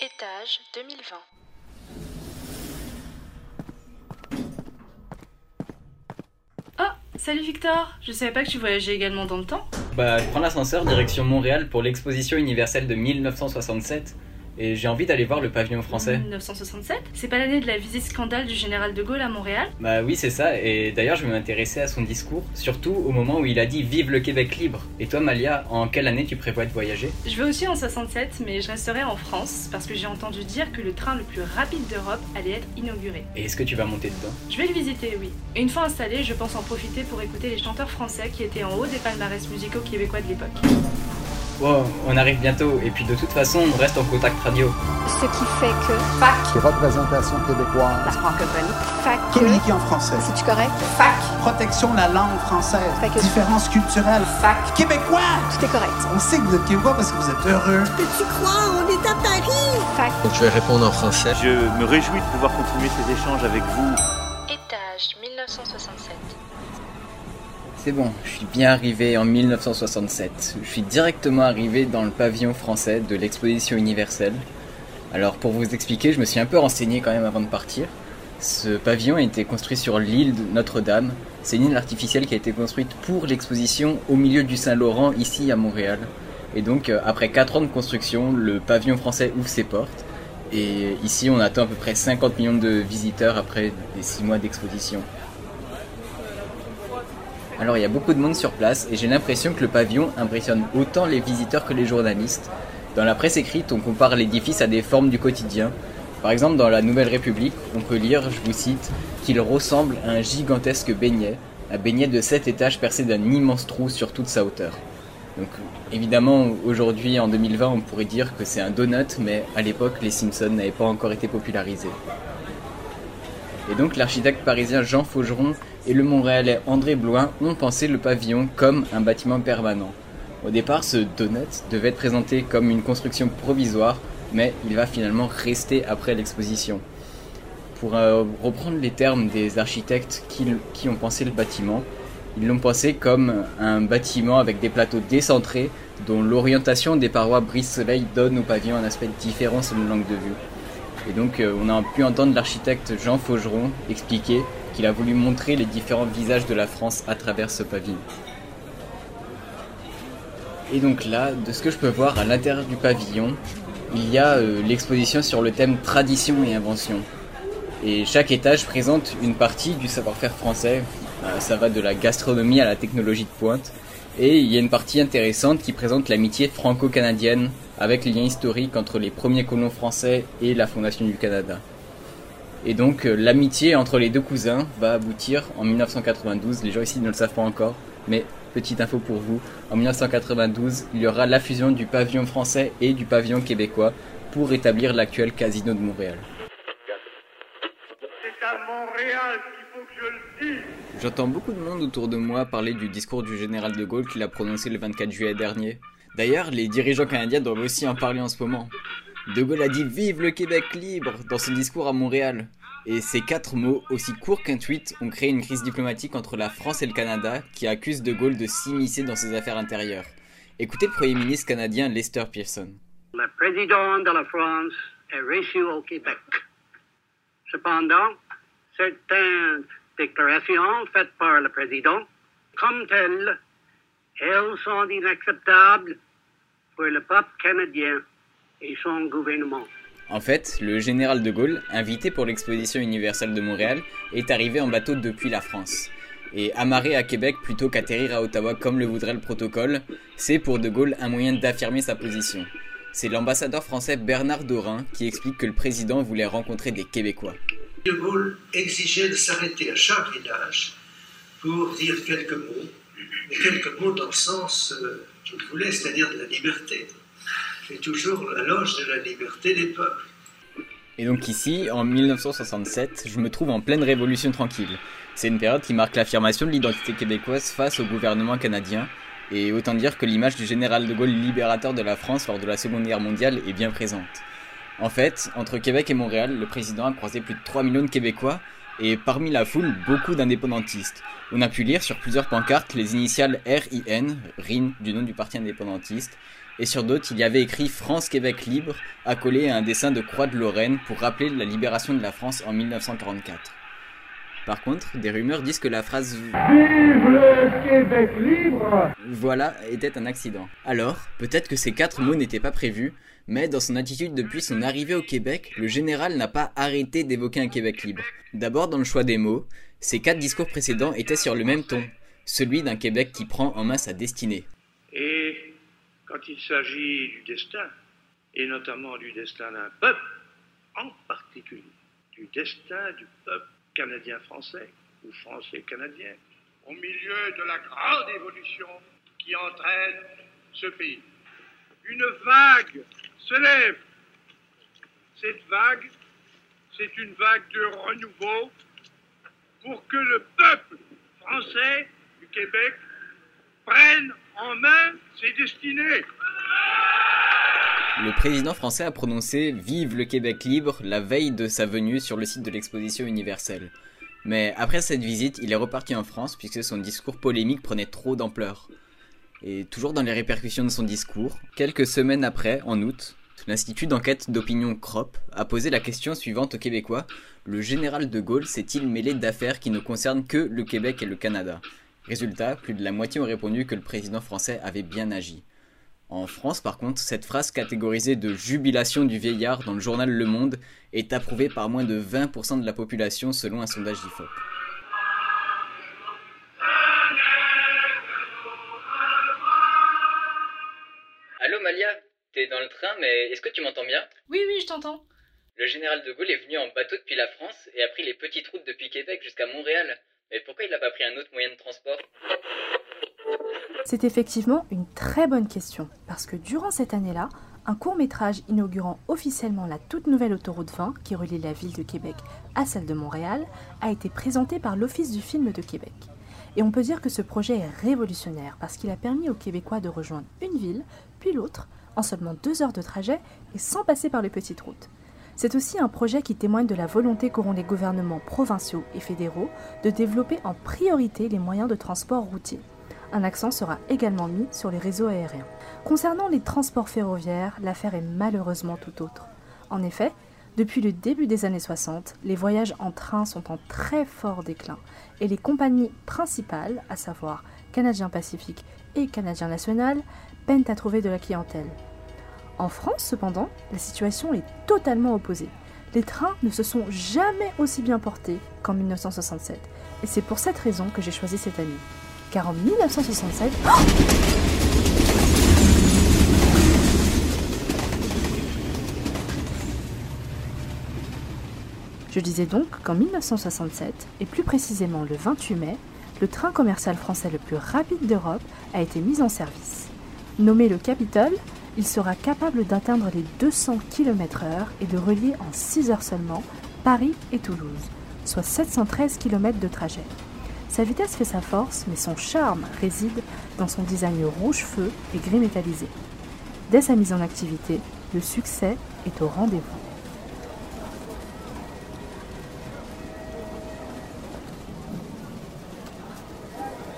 Étage 2020. Oh, salut Victor Je savais pas que tu voyageais également dans le temps. Bah, je prends l'ascenseur direction Montréal pour l'exposition universelle de 1967 et j'ai envie d'aller voir le pavillon français. 1967 C'est pas l'année de la visite scandale du général de Gaulle à Montréal? Bah oui, c'est ça, et d'ailleurs je vais m'intéresser à son discours, surtout au moment où il a dit Vive le Québec libre. Et toi, Malia, en quelle année tu prévois de voyager? Je vais aussi en 67, mais je resterai en France parce que j'ai entendu dire que le train le plus rapide d'Europe allait être inauguré. Et est-ce que tu vas monter dedans? Je vais le visiter, oui. Et une fois installé, je pense en profiter pour écouter les chanteurs français qui étaient en haut des palmarès musicaux québécois de l'époque. Wow, on arrive bientôt, et puis de toute façon, on reste en contact radio. Ce qui fait que Fac, représentation québécoise. la francophonie. fac que Communiquer en français. c'est tu correct? Fac, Protection de la langue française. Que- Différence culturelle. fac. Québécois! Tout est correct. On sait que vous êtes québécois parce que vous êtes heureux. Peux-tu croire on est à Paris? Fac Donc je vais répondre en français. Je me réjouis de pouvoir continuer ces échanges avec vous. C'est bon, je suis bien arrivé en 1967. Je suis directement arrivé dans le pavillon français de l'exposition universelle. Alors pour vous expliquer, je me suis un peu renseigné quand même avant de partir. Ce pavillon a été construit sur l'île de Notre-Dame. C'est une île artificielle qui a été construite pour l'exposition au milieu du Saint-Laurent, ici à Montréal. Et donc euh, après 4 ans de construction, le pavillon français ouvre ses portes. Et ici on attend à peu près 50 millions de visiteurs après les 6 mois d'exposition. Alors il y a beaucoup de monde sur place et j'ai l'impression que le pavillon impressionne autant les visiteurs que les journalistes. Dans la presse écrite, on compare l'édifice à des formes du quotidien. Par exemple, dans la Nouvelle République, on peut lire, je vous cite, qu'il ressemble à un gigantesque beignet, un beignet de 7 étages percé d'un immense trou sur toute sa hauteur. Donc évidemment, aujourd'hui, en 2020, on pourrait dire que c'est un donut, mais à l'époque, les Simpsons n'avaient pas encore été popularisés. Et donc l'architecte parisien Jean Faugeron et le Montréalais André Bloin ont pensé le pavillon comme un bâtiment permanent. Au départ, ce donut devait être présenté comme une construction provisoire, mais il va finalement rester après l'exposition. Pour euh, reprendre les termes des architectes qui, ont pensé le bâtiment, ils l'ont pensé comme un bâtiment avec des plateaux décentrés dont l'orientation des parois brise-soleil donne au pavillon un aspect différent selon l'angle de vue. Et donc euh, on a pu entendre l'architecte Jean Faugeron expliquer qu'il a voulu montrer les différents visages de la France à travers ce pavillon. Et donc là, de ce que je peux voir à l'intérieur du pavillon, il y a euh, l'exposition sur le thème tradition et invention. Et chaque étage présente une partie du savoir-faire français. Euh, ça va de la gastronomie à la technologie de pointe. Et il y a une partie intéressante qui présente l'amitié franco-canadienne avec les liens historiques entre les premiers colons français et la fondation du Canada. Et donc euh, l'amitié entre les deux cousins va aboutir en 1992, les gens ici ne le savent pas encore, mais petite info pour vous, en 1992 il y aura la fusion du pavillon français et du pavillon québécois pour établir l'actuel casino de Montréal. C'est à Montréal qu'il faut que je le dise. J'entends beaucoup de monde autour de moi parler du discours du général de Gaulle qu'il a prononcé le 24 juillet dernier. D'ailleurs, les dirigeants canadiens doivent aussi en parler en ce moment. De Gaulle a dit Vive le Québec libre dans son discours à Montréal. Et ces quatre mots, aussi courts qu'un tweet, ont créé une crise diplomatique entre la France et le Canada qui accuse De Gaulle de s'immiscer dans ses affaires intérieures. Écoutez le Premier ministre canadien Lester Pearson. Le président de la France est reçu au Québec. Cependant, certaines déclarations faites par le président, comme telles, elles sont inacceptables pour le peuple canadien et son gouvernement. En fait, le général de Gaulle, invité pour l'exposition universelle de Montréal, est arrivé en bateau depuis la France. Et amarrer à Québec plutôt qu'atterrir à Ottawa comme le voudrait le protocole, c'est pour de Gaulle un moyen d'affirmer sa position. C'est l'ambassadeur français Bernard Dorin qui explique que le président voulait rencontrer des Québécois. De Gaulle exigeait de s'arrêter à chaque village pour dire quelques mots, mais quelques mots dans le sens euh, qu'il voulait, c'est-à-dire de la liberté. C'est toujours la loge de la liberté des peuples. Et donc ici, en 1967, je me trouve en pleine révolution tranquille. C'est une période qui marque l'affirmation de l'identité québécoise face au gouvernement canadien, et autant dire que l'image du général de Gaulle libérateur de la France lors de la Seconde Guerre mondiale est bien présente. En fait, entre Québec et Montréal, le président a croisé plus de 3 millions de Québécois, et parmi la foule, beaucoup d'indépendantistes. On a pu lire sur plusieurs pancartes les initiales RIN, RIN du nom du parti indépendantiste, et sur d'autres il y avait écrit France-Québec libre, accolé à un dessin de croix de Lorraine pour rappeler la libération de la France en 1944. Par contre, des rumeurs disent que la phrase Vive le Québec libre Voilà était un accident. Alors, peut-être que ces quatre mots n'étaient pas prévus, mais dans son attitude depuis son arrivée au Québec, le général n'a pas arrêté d'évoquer un Québec libre. D'abord dans le choix des mots, ces quatre discours précédents étaient sur le même ton, celui d'un Québec qui prend en main sa destinée. Et quand il s'agit du destin, et notamment du destin d'un peuple, en particulier du destin du peuple canadien-français ou français-canadien, au milieu de la grande évolution qui entraîne ce pays. Une vague se lève. Cette vague, c'est une vague de renouveau pour que le peuple français du Québec prenne en main ses destinées. Le président français a prononcé Vive le Québec libre la veille de sa venue sur le site de l'exposition universelle. Mais après cette visite, il est reparti en France puisque son discours polémique prenait trop d'ampleur. Et toujours dans les répercussions de son discours, quelques semaines après, en août, l'Institut d'enquête d'opinion CROP a posé la question suivante aux Québécois le général de Gaulle s'est-il mêlé d'affaires qui ne concernent que le Québec et le Canada? Résultat, plus de la moitié ont répondu que le président français avait bien agi. En France, par contre, cette phrase catégorisée de jubilation du vieillard dans le journal Le Monde est approuvée par moins de 20% de la population selon un sondage d'IFOP. Allô Malia, t'es dans le train, mais est-ce que tu m'entends bien? Oui, oui, je t'entends. Le général de Gaulle est venu en bateau depuis la France et a pris les petites routes depuis Québec jusqu'à Montréal. Mais pourquoi il n'a pas pris un autre moyen de transport? C'est effectivement une très bonne question, parce que durant cette année-là, un court métrage inaugurant officiellement la toute nouvelle autoroute 20 qui relie la ville de Québec à celle de Montréal a été présenté par l'Office du film de Québec. Et on peut dire que ce projet est révolutionnaire parce qu'il a permis aux Québécois de rejoindre une ville, puis l'autre, en seulement deux heures de trajet et sans passer par les petites routes. C'est aussi un projet qui témoigne de la volonté qu'auront les gouvernements provinciaux et fédéraux de développer en priorité les moyens de transport routier un accent sera également mis sur les réseaux aériens. Concernant les transports ferroviaires, l'affaire est malheureusement tout autre. En effet, depuis le début des années 60, les voyages en train sont en très fort déclin et les compagnies principales, à savoir Canadien Pacifique et Canadien National, peinent à trouver de la clientèle. En France, cependant, la situation est totalement opposée. Les trains ne se sont jamais aussi bien portés qu'en 1967, et c'est pour cette raison que j'ai choisi cette année car en 1967... Je disais donc qu'en 1967, et plus précisément le 28 mai, le train commercial français le plus rapide d'Europe a été mis en service. Nommé le Capitole, il sera capable d'atteindre les 200 km/h et de relier en 6 heures seulement Paris et Toulouse, soit 713 km de trajet. Sa vitesse fait sa force, mais son charme réside dans son design rouge-feu et gris métallisé. Dès sa mise en activité, le succès est au rendez-vous.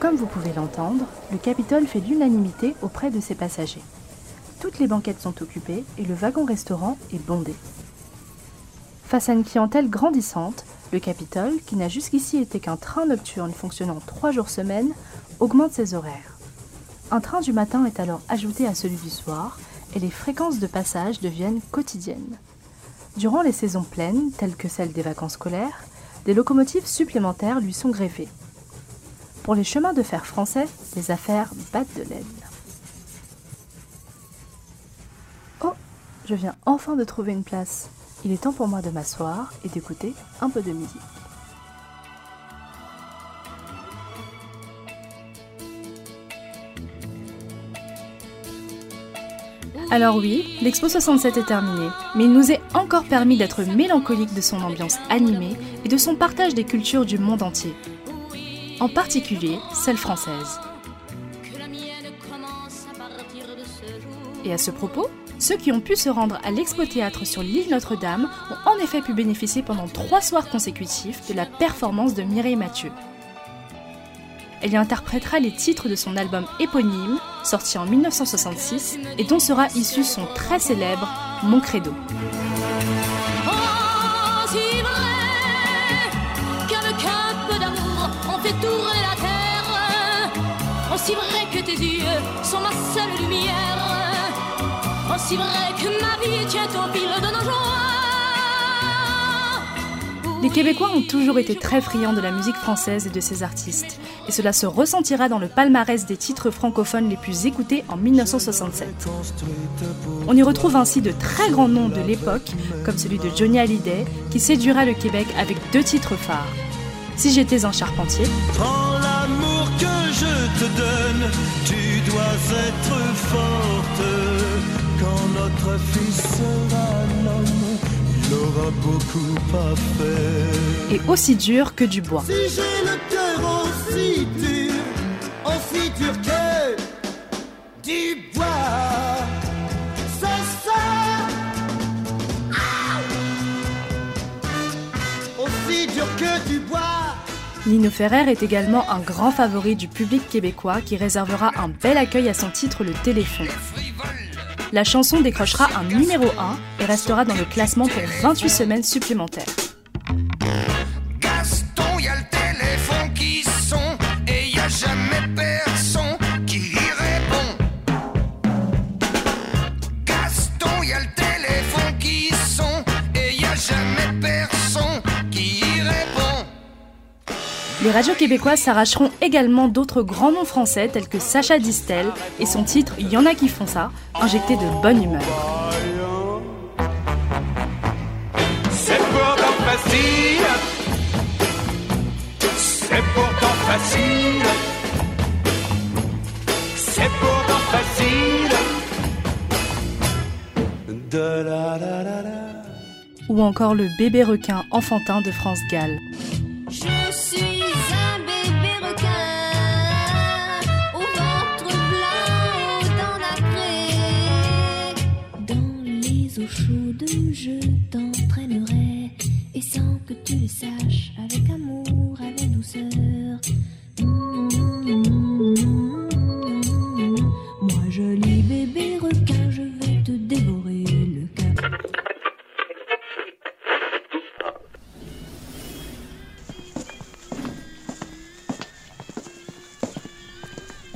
Comme vous pouvez l'entendre, le Capitole fait l'unanimité auprès de ses passagers. Toutes les banquettes sont occupées et le wagon-restaurant est bondé. Face à une clientèle grandissante, le Capitole, qui n'a jusqu'ici été qu'un train nocturne fonctionnant trois jours semaine, augmente ses horaires. Un train du matin est alors ajouté à celui du soir et les fréquences de passage deviennent quotidiennes. Durant les saisons pleines, telles que celles des vacances scolaires, des locomotives supplémentaires lui sont greffées. Pour les chemins de fer français, les affaires battent de l'aile. Oh, je viens enfin de trouver une place. Il est temps pour moi de m'asseoir et d'écouter un peu de musique. Alors oui, l'Expo 67 est terminée, mais il nous est encore permis d'être mélancolique de son ambiance animée et de son partage des cultures du monde entier. En particulier celle française. Et à ce propos, ceux qui ont pu se rendre à l'Expo Théâtre sur l'île Notre-Dame ont en effet pu bénéficier pendant trois soirs consécutifs de la performance de Mireille Mathieu. elle y interprétera les titres de son album éponyme, sorti en 1966, et dont sera issu son très célèbre Mon Credo. Aussi vrai que tes yeux sont ma seule lumière, aussi vrai que ma vie tient au fil de nos joies. Les Québécois ont toujours été très friands de la musique française et de ses artistes, et cela se ressentira dans le palmarès des titres francophones les plus écoutés en 1967. On y retrouve ainsi de très grands noms de l'époque, comme celui de Johnny Hallyday, qui séduira le Québec avec deux titres phares. Si j'étais un charpentier. Prends l'amour que je te donne, tu dois être forte. Quand notre fils sera l'homme, il aura beaucoup à faire. Et aussi dur que du bois. Si j'ai le cœur aussi dur, aussi dur que du bois, c'est ça. Ah aussi dur que du bois. Nino Ferrer est également un grand favori du public québécois qui réservera un bel accueil à son titre Le Téléphone. La chanson décrochera un numéro 1 et restera dans le classement pour 28 semaines supplémentaires. Les radios québécoises s'arracheront également d'autres grands noms français tels que Sacha Distel et son titre Y en a qui font ça, injecté de bonne humeur. C'est pourtant facile. C'est pourtant facile. C'est pourtant facile. Da la la la la. Ou encore le bébé requin enfantin de France Gall.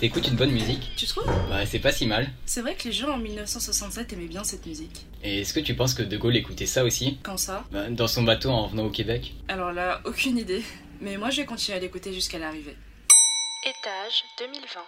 T'écoutes une bonne musique Tu trouves? Bah, c'est pas si mal. C'est vrai que les gens en 1967 aimaient bien cette musique. Et est-ce que tu penses que De Gaulle écoutait ça aussi? Quand ça? Bah, Dans son bateau en venant au Québec Alors là, aucune idée. Mais moi je vais continuer à l'écouter jusqu'à l'arrivée. Étage 2020.